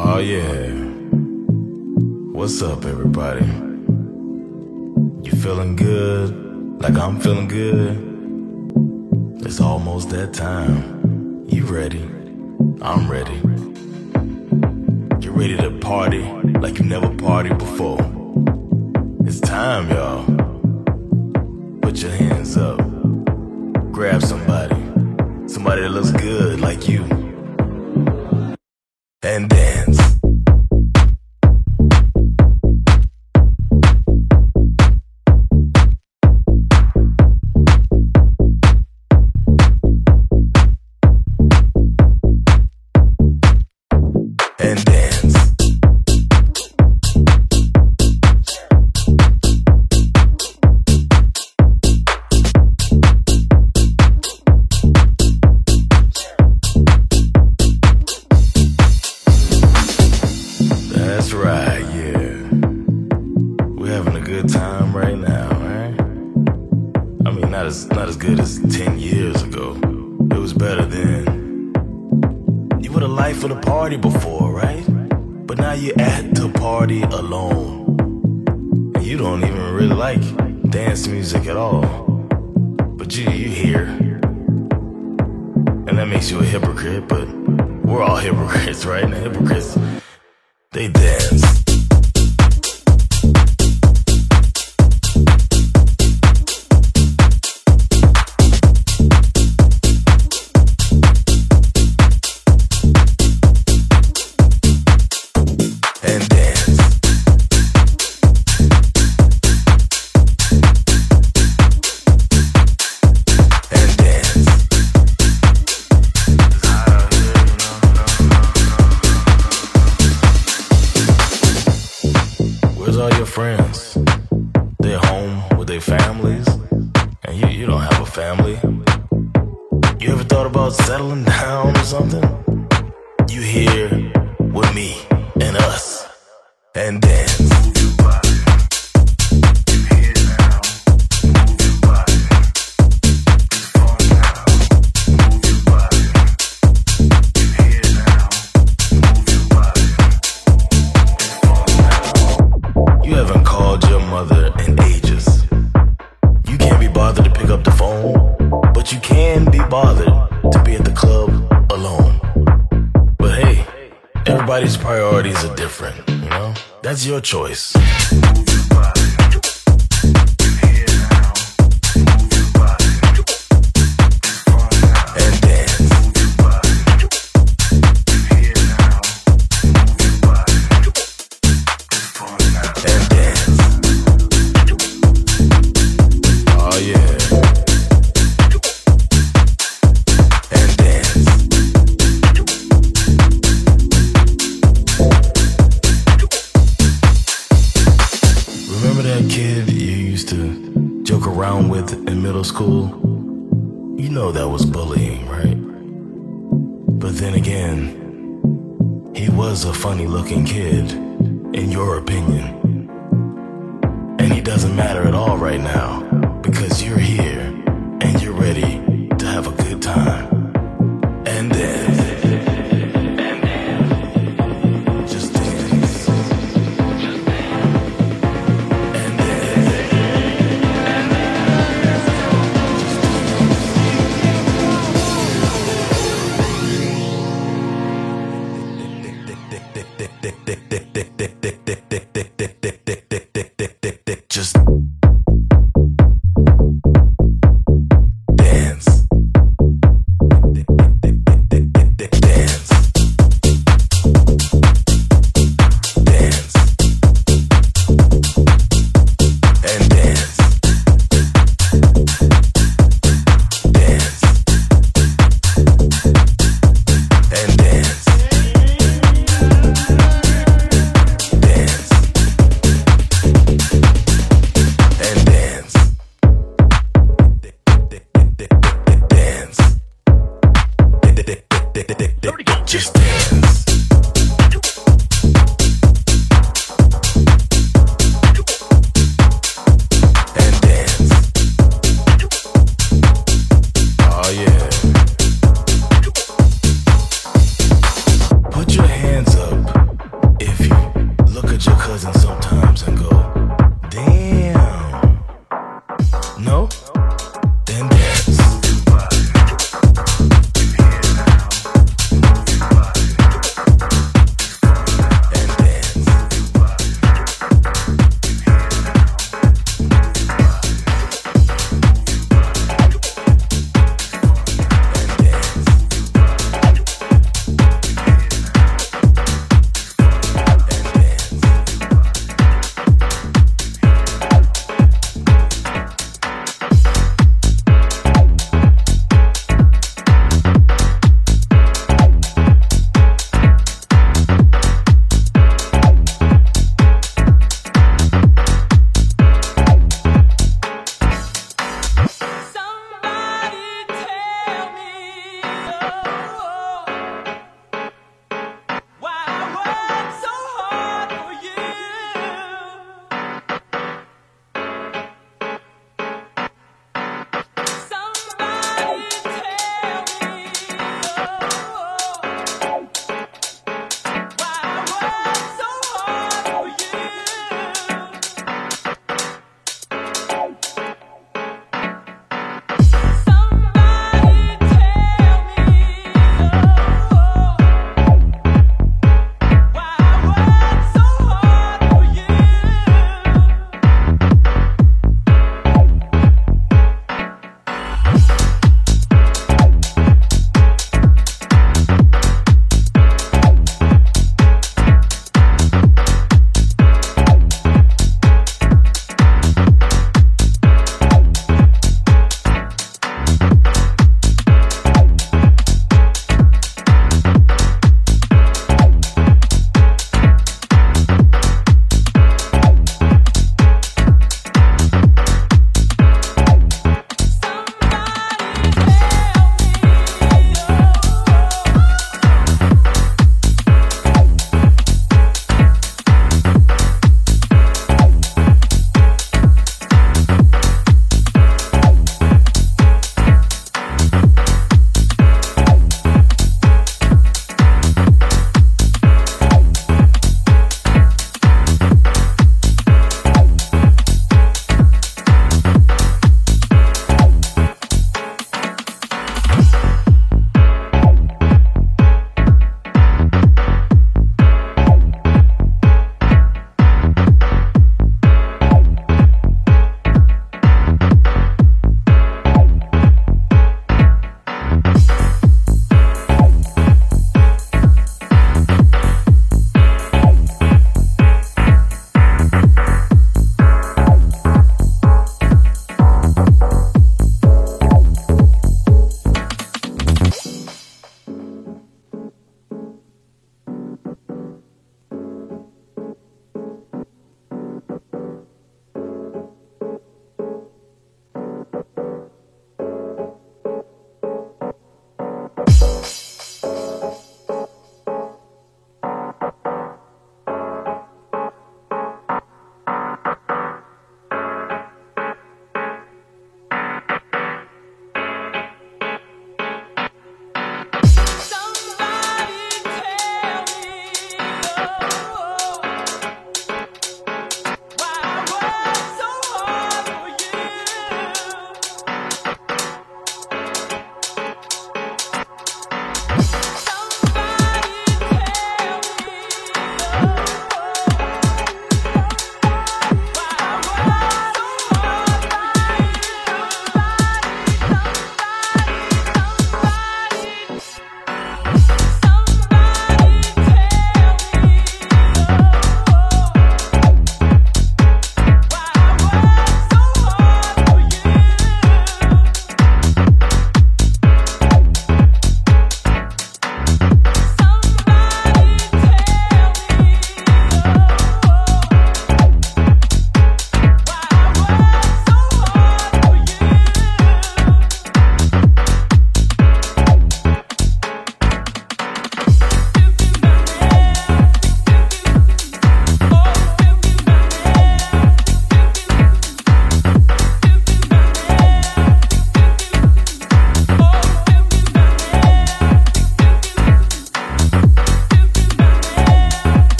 Oh, yeah. What's up, everybody? You feeling good? Like I'm feeling good? It's almost that time. You ready? I'm ready. Get ready to party like you never party before. It's time, y'all. Put your hands up. Grab somebody. Somebody that looks good like you. And then. settling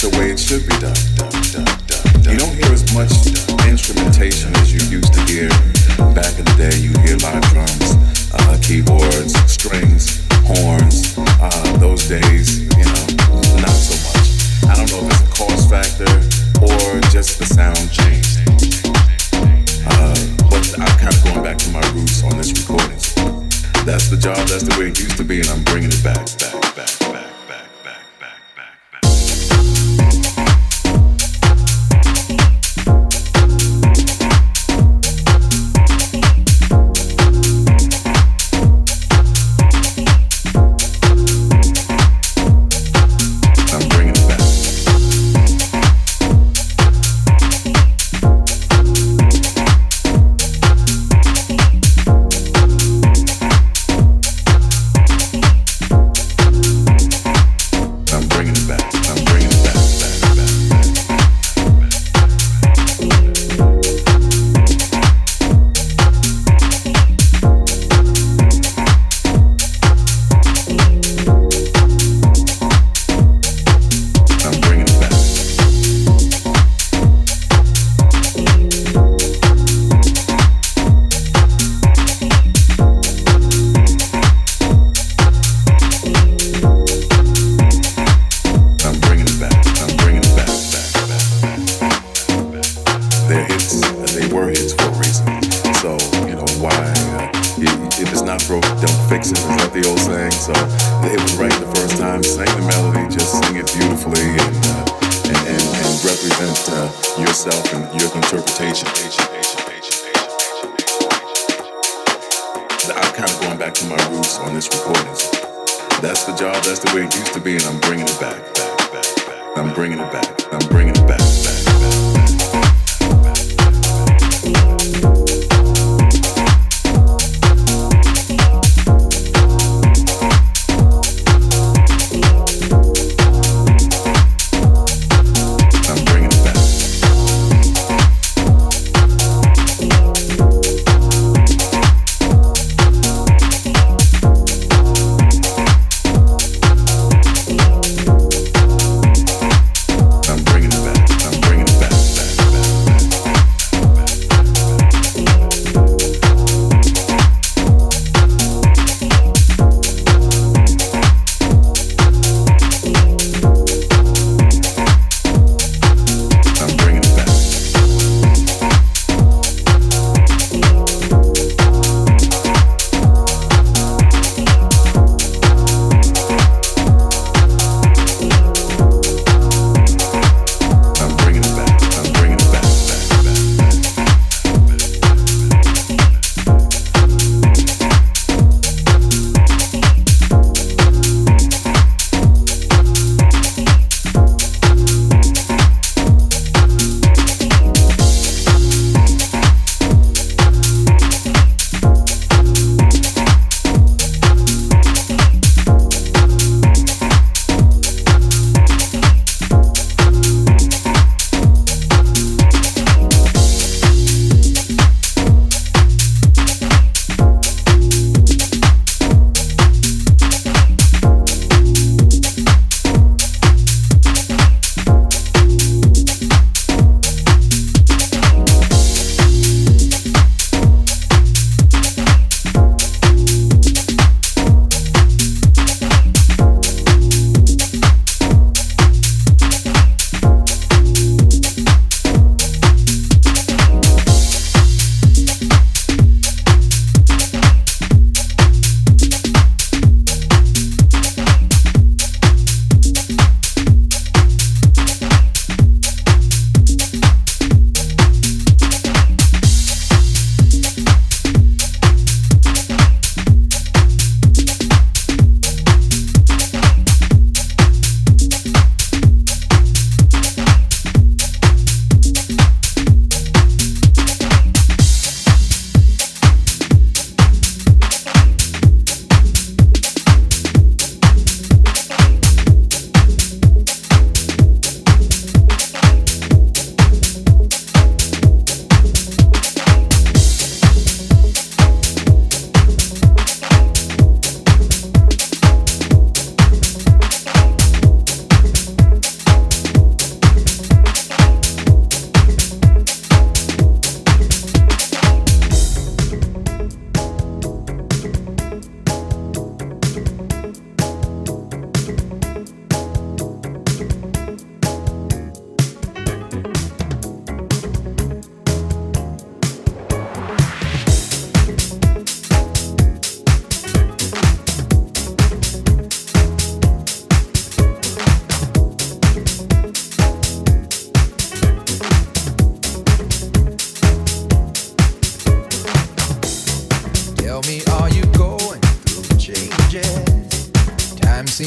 the way it should be done. You don't hear as much instrumentation as you used to hear back in the day. You hear live drums, uh, keyboards, kind of going back to my roots on this recording. That's the job. That's the way it used to be, and I'm bringing it back, back, back, back. I'm bringing it back. I'm bringing it back, back.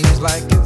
This life you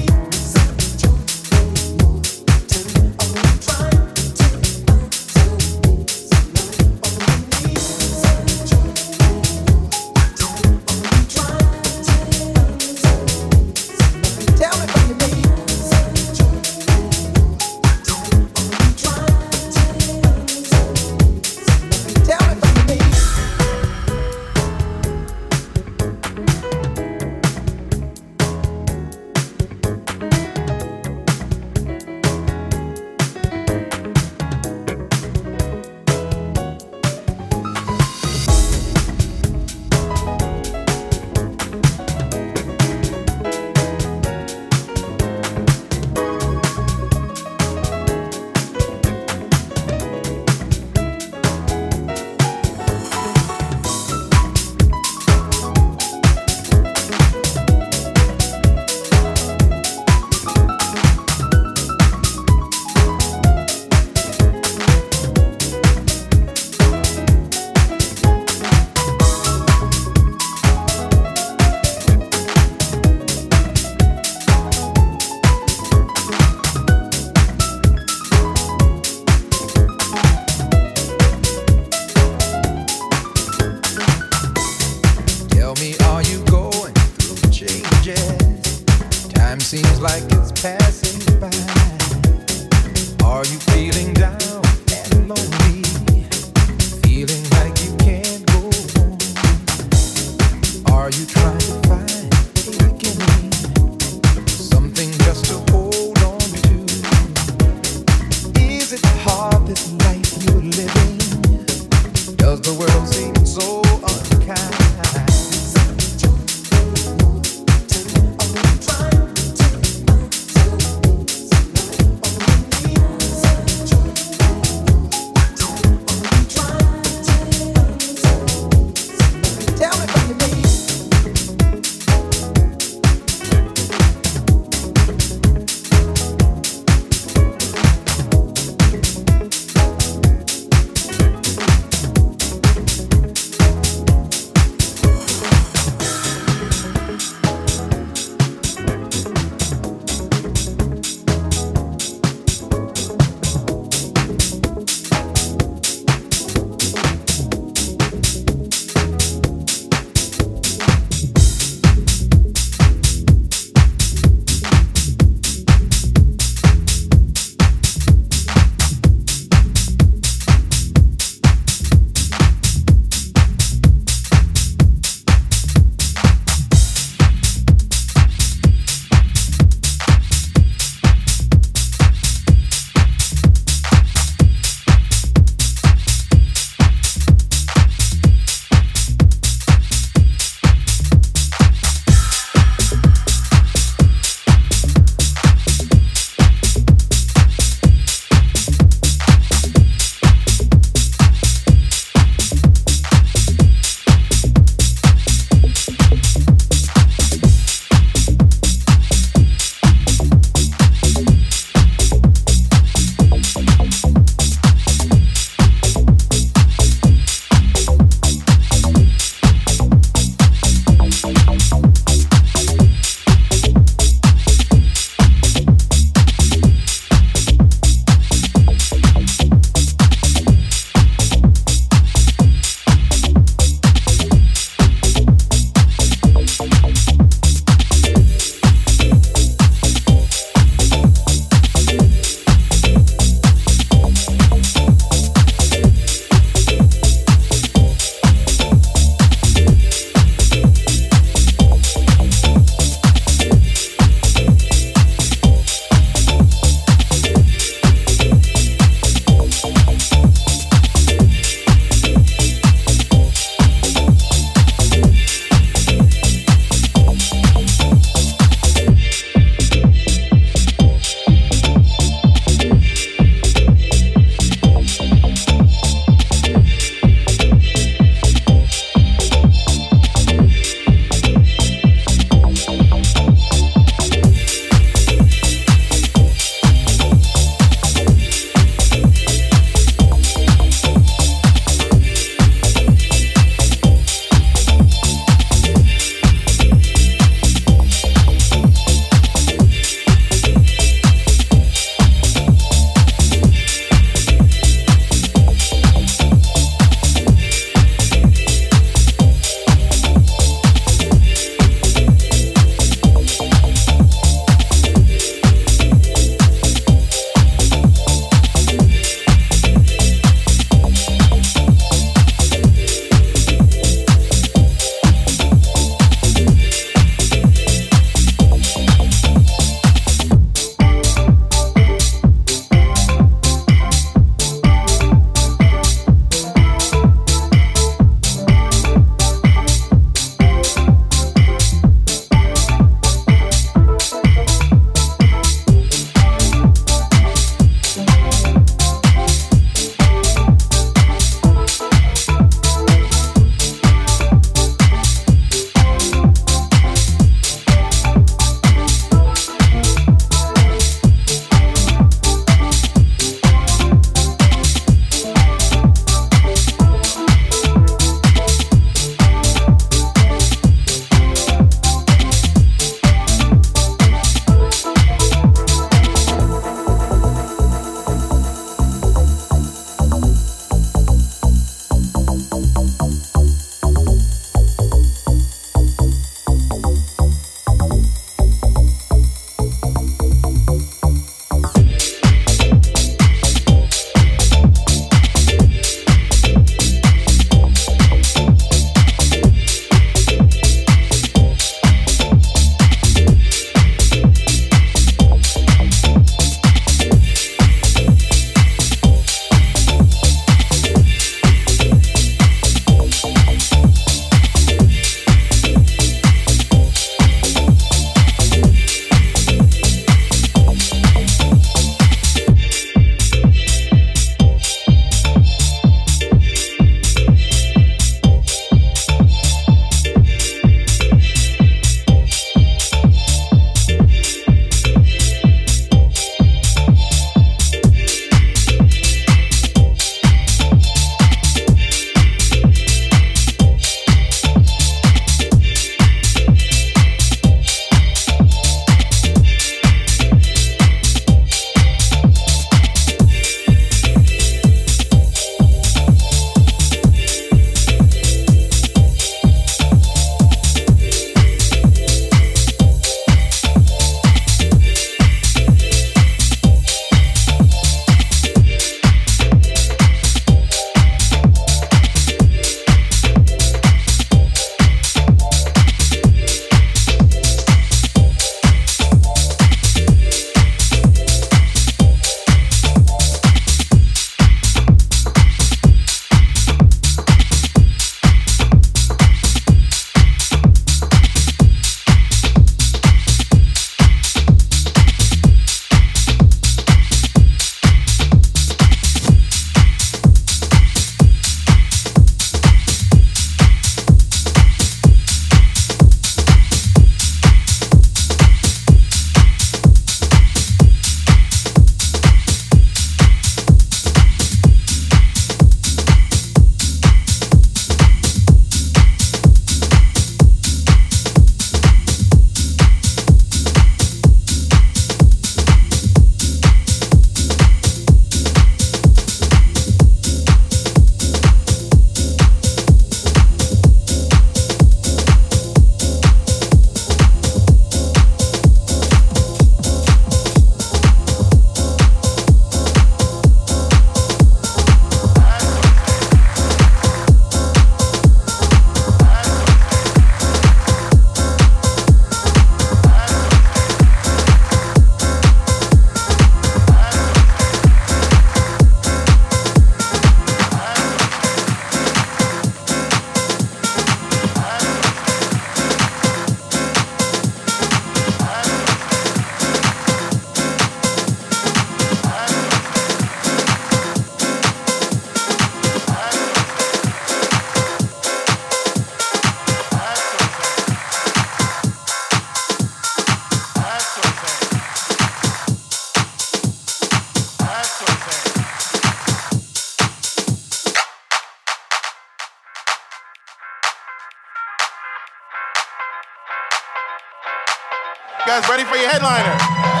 guys ready for your headliner?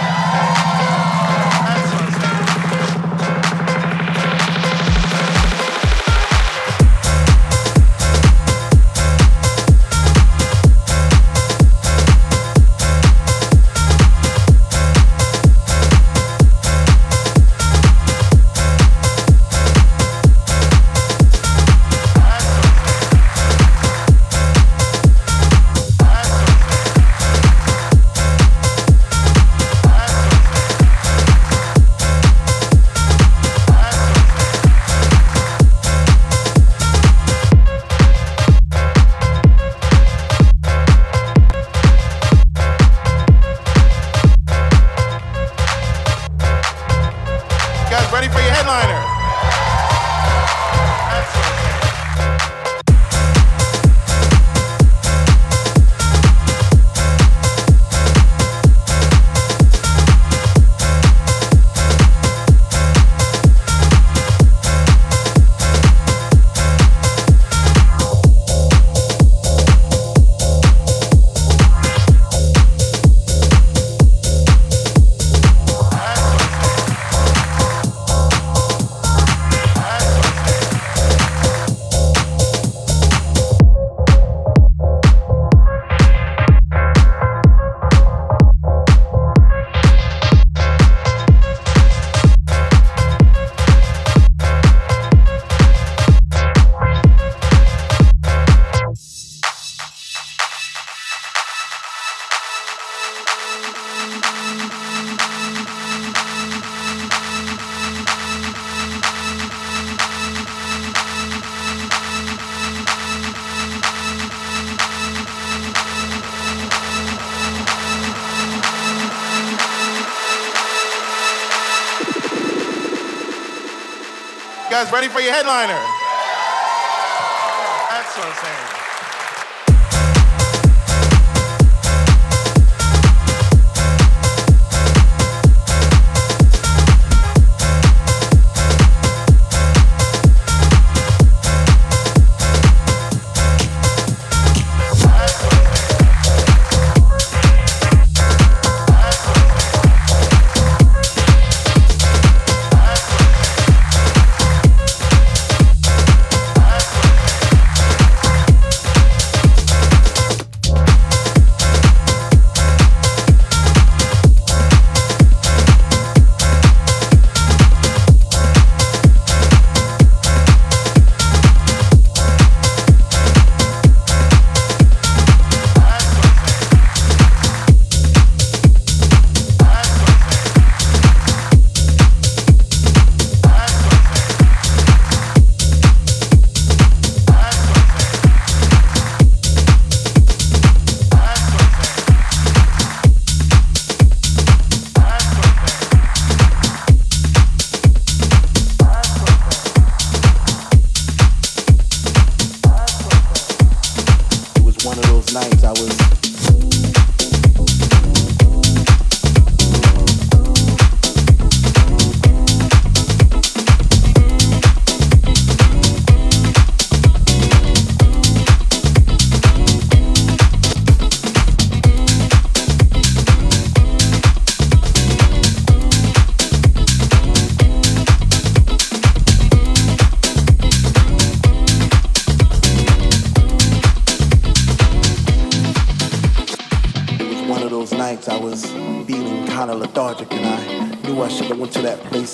Guys ready for your headliner? That's what I'm saying.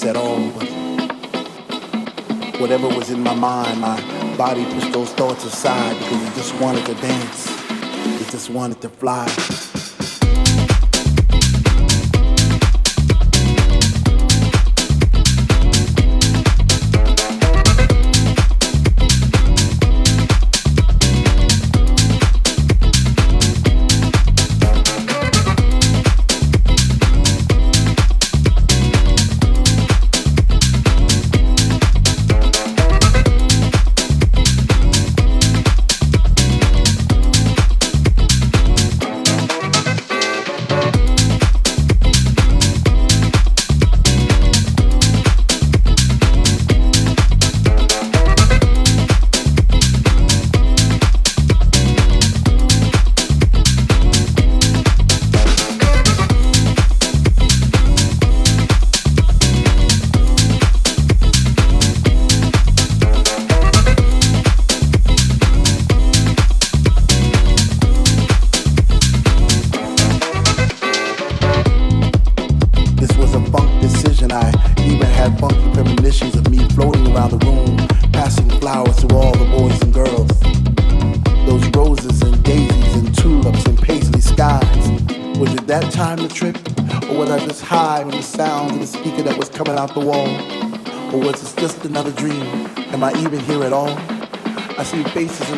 At all. But whatever was in my mind, my body pushed those thoughts aside because it just wanted to dance. It just wanted to fly.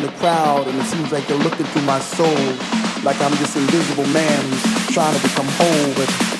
In the crowd and it seems like they're looking through my soul like I'm this invisible man who's trying to become whole but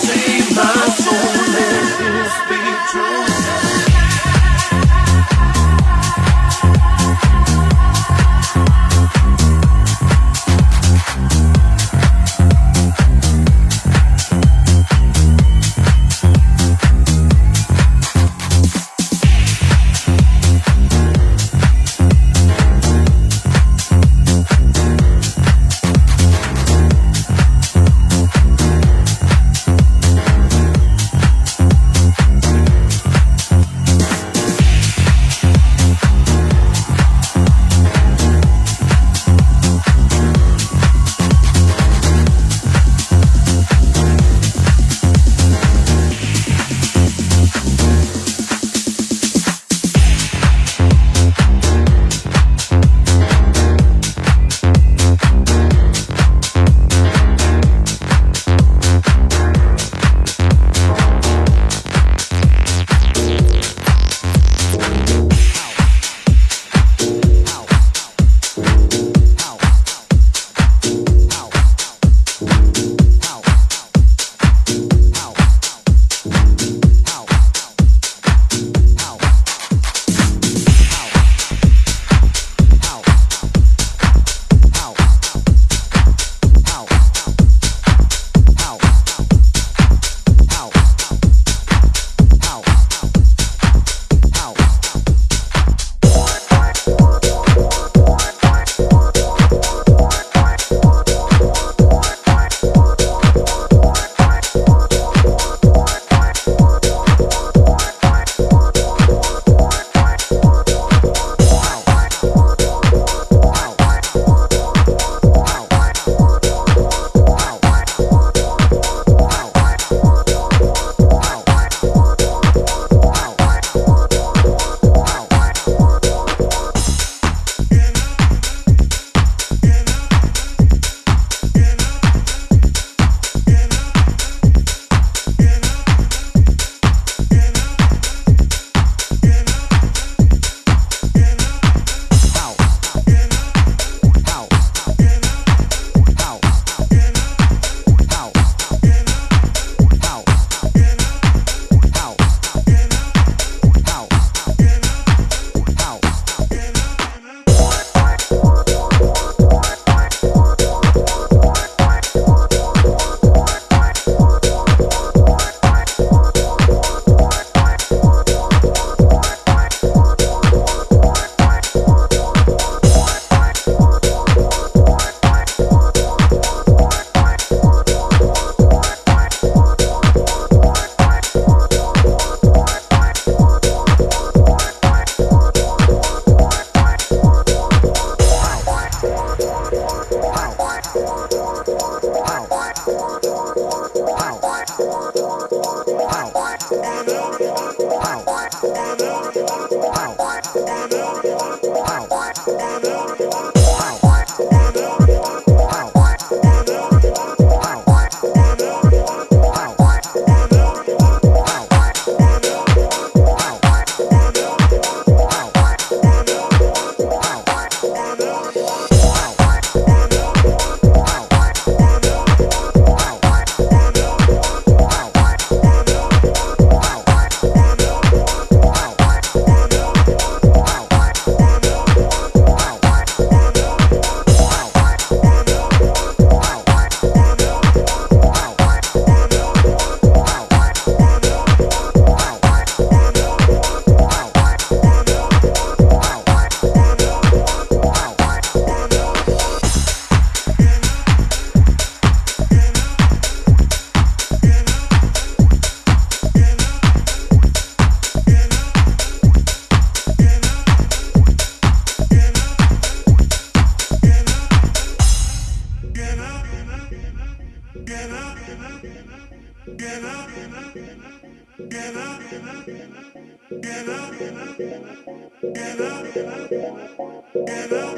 Save my soul, it is.